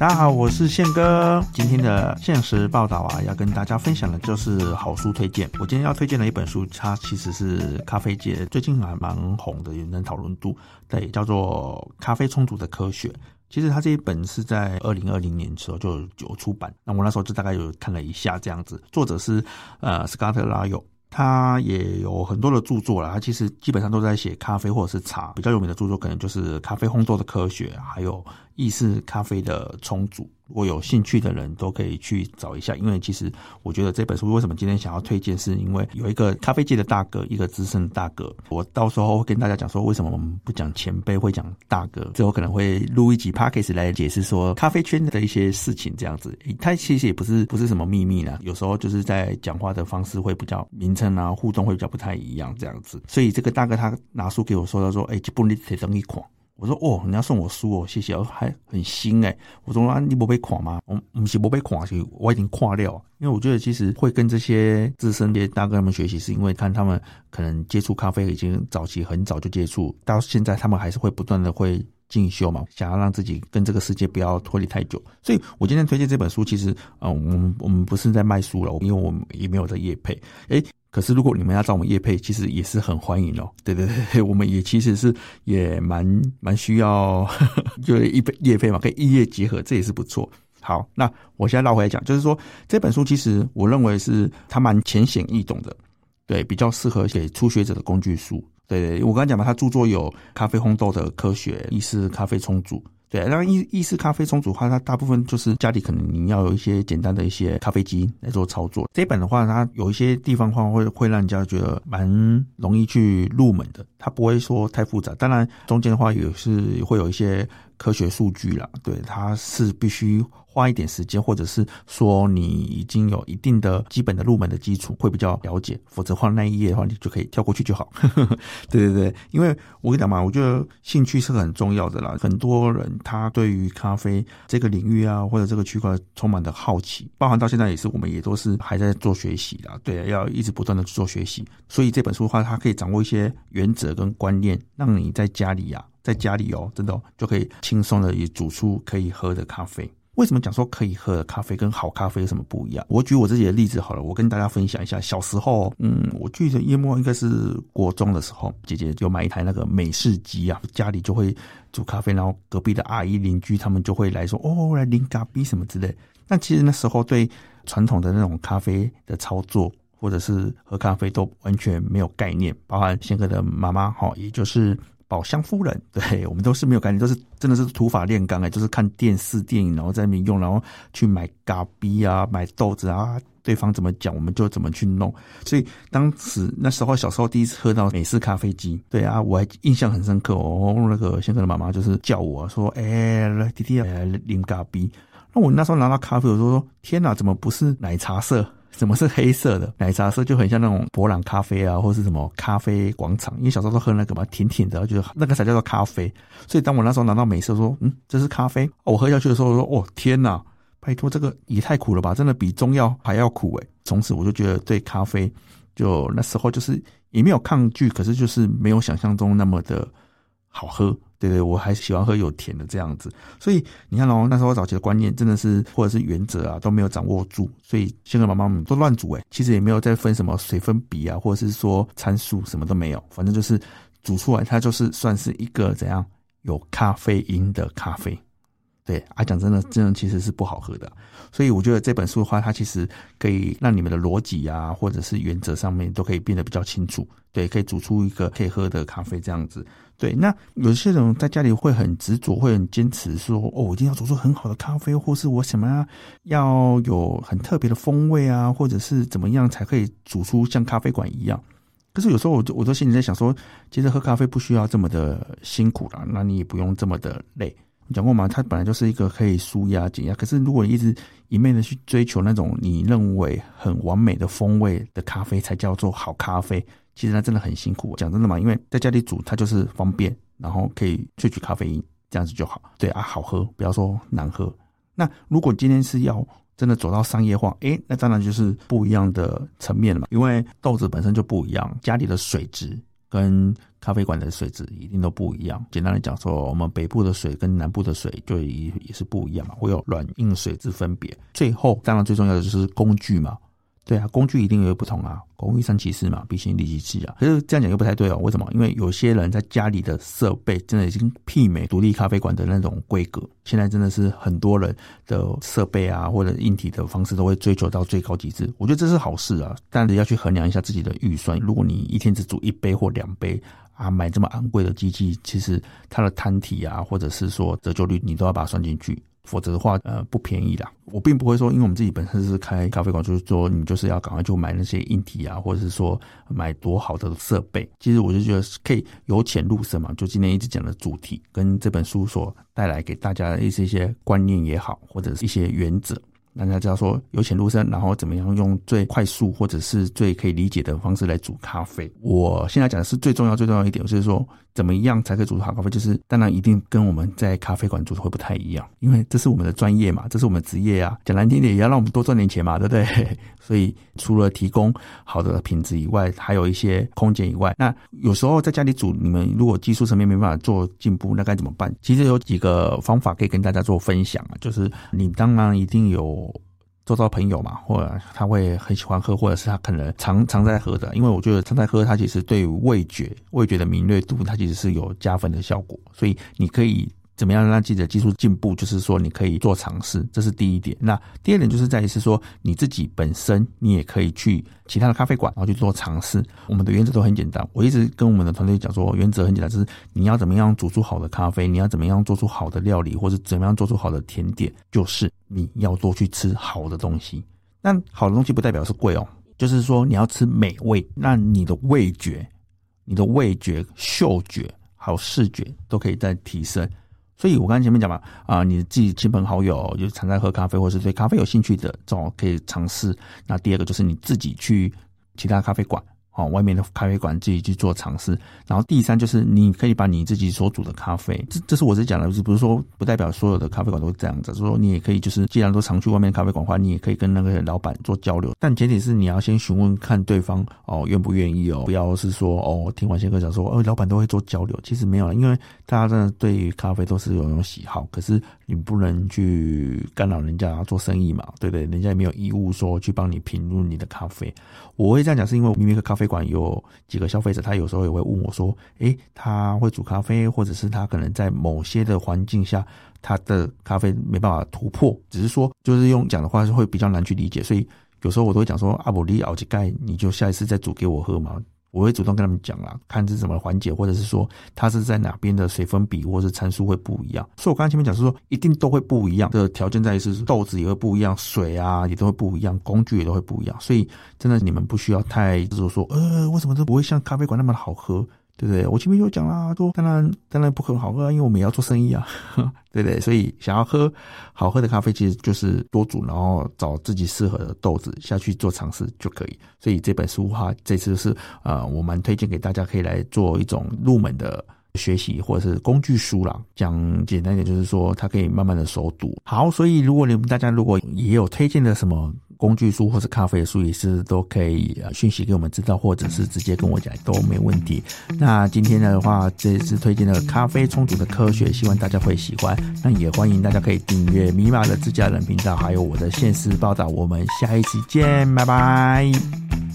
大家好，我是宪哥。今天的现实报道啊，要跟大家分享的就是好书推荐。我今天要推荐的一本书，它其实是咖啡界最近还蛮红的，有人讨论度，对，叫做《咖啡充足的科学》。其实它这一本是在二零二零年时候就有出版，那我那时候就大概有看了一下这样子。作者是呃斯卡特拉尤。他也有很多的著作啦，他其实基本上都在写咖啡或者是茶，比较有名的著作可能就是《咖啡烘豆的科学》，还有意式咖啡的冲煮。如果有兴趣的人都可以去找一下，因为其实我觉得这本书为什么今天想要推荐，是因为有一个咖啡界的大哥，一个资深的大哥。我到时候会跟大家讲说，为什么我们不讲前辈，会讲大哥。之后可能会录一集 podcast 来解释说咖啡圈的一些事情，这样子。他其实也不是不是什么秘密呢，有时候就是在讲话的方式会比较名称啊，互动会比较不太一样这样子。所以这个大哥他拿书给我说，他说：“哎，这本你得等一款。”我说哦，你要送我书哦，谢谢，还很新哎。我说啊，你不被垮吗？我不是不被垮，是我已经垮掉。因为我觉得其实会跟这些资深的大哥他们学习，是因为看他们可能接触咖啡已经早期很早就接触，到现在他们还是会不断的会进修嘛，想要让自己跟这个世界不要脱离太久。所以我今天推荐这本书，其实、嗯，我们我们不是在卖书了，因为我们也没有在业配，诶可是，如果你们要找我们业配，其实也是很欢迎哦。对对对，我们也其实是也蛮蛮需要，呵 呵就一业业配嘛，可以异业结合，这也是不错。好，那我现在绕回来讲，就是说这本书其实我认为是它蛮浅显易懂的，对，比较适合给初学者的工具书。对对，我刚才讲嘛，他著作有《咖啡烘豆的科学》、《意式咖啡冲煮》。对，那意意式咖啡冲煮的话，它大部分就是家里可能你要有一些简单的一些咖啡机来做操作。这本的话，它有一些地方的话会会让人家觉得蛮容易去入门的，它不会说太复杂。当然中间的话也是会有一些科学数据啦，对，它是必须。花一点时间，或者是说你已经有一定的基本的入门的基础，会比较了解。否则的话，那一页的话，你就可以跳过去就好。对对对，因为我跟你讲嘛，我觉得兴趣是很重要的啦。很多人他对于咖啡这个领域啊，或者这个区块充满的好奇，包含到现在也是，我们也都是还在做学习啦。对，要一直不断的做学习。所以这本书的话，它可以掌握一些原则跟观念，让你在家里呀、啊，在家里哦，真的、哦、就可以轻松的也煮出可以喝的咖啡。为什么讲说可以喝的咖啡跟好咖啡有什么不一样？我举我自己的例子好了，我跟大家分享一下。小时候，嗯，我记得约莫应该是国中的时候，姐姐就买一台那个美式机啊，家里就会煮咖啡，然后隔壁的阿姨邻居他们就会来说，哦，来拎咖啡什么之类。但其实那时候对传统的那种咖啡的操作，或者是喝咖啡都完全没有概念，包含宪哥的妈妈哈，也就是。宝香夫人，对，我们都是没有概念，都是真的是土法炼钢哎，就是看电视电影，然后在那边用，然后去买咖啡啊，买豆子啊，对方怎么讲，我们就怎么去弄。所以当时那时候小时候第一次喝到美式咖啡机，对啊，我还印象很深刻哦。那个先生的妈妈就是叫我说：“哎、来弟弟来啉咖啡。”那我那时候拿到咖啡，我说：“天哪，怎么不是奶茶色？”什么是黑色的？奶茶色就很像那种博朗咖啡啊，或是什么咖啡广场。因为小时候都喝那个嘛，甜甜的，就是那个才叫做咖啡。所以当我那时候拿到美色，说嗯，这是咖啡。我喝下去的时候说，哦天哪，拜托，这个也太苦了吧，真的比中药还要苦诶。从此我就觉得对咖啡，就那时候就是也没有抗拒，可是就是没有想象中那么的好喝。对对，我还喜欢喝有甜的这样子，所以你看哦，那时候早期的观念真的是或者是原则啊都没有掌握住，所以现在妈妈们都乱煮诶，其实也没有再分什么水分比啊，或者是说参数什么都没有，反正就是煮出来它就是算是一个怎样有咖啡因的咖啡。对啊，讲真的，这样其实是不好喝的，所以我觉得这本书的话，它其实可以让你们的逻辑啊，或者是原则上面都可以变得比较清楚。对，可以煮出一个可以喝的咖啡这样子。对，那有些人在家里会很执着，会很坚持说，哦，我一定要煮出很好的咖啡，或是我什么要有很特别的风味啊，或者是怎么样才可以煮出像咖啡馆一样。可是有时候我就我都心里在想说，其实喝咖啡不需要这么的辛苦啦，那你也不用这么的累。讲过嘛，它本来就是一个可以舒压减压。可是如果一直一昧的去追求那种你认为很完美的风味的咖啡，才叫做好咖啡。其实它真的很辛苦，讲真的嘛，因为在家里煮它就是方便，然后可以萃取咖啡因，这样子就好。对啊，好喝，不要说难喝。那如果今天是要真的走到商业化，诶，那当然就是不一样的层面了嘛，因为豆子本身就不一样，家里的水质跟咖啡馆的水质一定都不一样。简单来讲说，我们北部的水跟南部的水就也也是不一样嘛，会有软硬水质分别。最后，当然最重要的就是工具嘛。对啊，工具一定有不同啊，工欲善其事嘛，必先利其器啊。可是这样讲又不太对哦，为什么？因为有些人在家里的设备真的已经媲美独立咖啡馆的那种规格。现在真的是很多人的设备啊，或者硬体的方式都会追求到最高极致。我觉得这是好事啊，但是要去衡量一下自己的预算。如果你一天只煮一杯或两杯啊，买这么昂贵的机器，其实它的摊体啊，或者是说折旧率，你都要把它算进去。否则的话，呃，不便宜啦。我并不会说，因为我们自己本身是开咖啡馆，就是说你就是要赶快就买那些硬体啊，或者是说买多好的设备。其实我就觉得可以由浅入深嘛。就今天一直讲的主题，跟这本书所带来给大家的一些一些观念也好，或者是一些原则。大家知道说由浅入深，然后怎么样用最快速或者是最可以理解的方式来煮咖啡。我现在讲的是最重要最重要一点，就是说怎么样才可以煮出好咖啡。就是当然一定跟我们在咖啡馆煮的会不太一样，因为这是我们的专业嘛，这是我们职业啊。讲难听点，也要让我们多赚点钱嘛，对不对？所以除了提供好的品质以外，还有一些空间以外，那有时候在家里煮，你们如果技术层面没办法做进步，那该怎么办？其实有几个方法可以跟大家做分享啊，就是你当然一定有。周遭朋友嘛，或者他会很喜欢喝，或者是他可能常常在喝的。因为我觉得常在喝，它其实对味觉、味觉的敏锐度，它其实是有加分的效果。所以你可以。怎么样让自己的技术进步？就是说，你可以做尝试，这是第一点。那第二点就是在于是说，你自己本身你也可以去其他的咖啡馆，然后去做尝试。我们的原则都很简单，我一直跟我们的团队讲说，原则很简单，就是你要怎么样煮出好的咖啡，你要怎么样做出好的料理，或者怎么样做出好的甜点，就是你要多去吃好的东西。那好的东西不代表是贵哦，就是说你要吃美味，那你的味觉、你的味觉、嗅觉还有视觉都可以再提升。所以，我刚才前面讲嘛，啊、你自己亲朋好友就常在喝咖啡，或是对咖啡有兴趣的，这种可以尝试。那第二个就是你自己去其他咖啡馆。哦，外面的咖啡馆自己去做尝试，然后第三就是你可以把你自己所煮的咖啡，这这是我是讲的，就是不是说不代表所有的咖啡馆都是这样子，说你也可以就是既然都常去外面咖啡馆的话，你也可以跟那个老板做交流，但前提是你要先询问看对方哦愿不愿意哦，不要是说哦听完先哥讲说哦老板都会做交流，其实没有，因为大家真的对于咖啡都是有那种喜好，可是你不能去干扰人家做生意嘛，对不对？人家也没有义务说去帮你评论你的咖啡。我会这样讲是因为明明个咖啡。馆有几个消费者，他有时候也会问我说：“诶，他会煮咖啡，或者是他可能在某些的环境下，他的咖啡没办法突破，只是说就是用讲的话是会比较难去理解，所以有时候我都会讲说：阿伯利奥吉盖，你就下一次再煮给我喝嘛。”我会主动跟他们讲啦，看是怎么缓解，或者是说它是在哪边的水分比或是参数会不一样。所以我刚才前面讲是说，一定都会不一样的条件在于是豆子也会不一样，水啊也都会不一样，工具也都会不一样。所以真的你们不需要太就是说，呃，为什么都不会像咖啡馆那么好喝？对不对？我前面有讲啦，说当然当然不可能好喝，因为我们也要做生意啊，对不对？所以想要喝好喝的咖啡，其实就是多煮，然后找自己适合的豆子下去做尝试就可以。所以这本书哈，这次是呃，我蛮推荐给大家，可以来做一种入门的学习或者是工具书啦。讲简单一点，就是说它可以慢慢的熟读。好，所以如果你们大家如果也有推荐的什么。工具书或是咖啡书也是都可以呃讯息给我们知道，或者是直接跟我讲都没问题。那今天的话，这次推荐的咖啡充足的科学，希望大家会喜欢。那也欢迎大家可以订阅米玛的自家人频道，还有我的现实报道。我们下一期见，拜拜。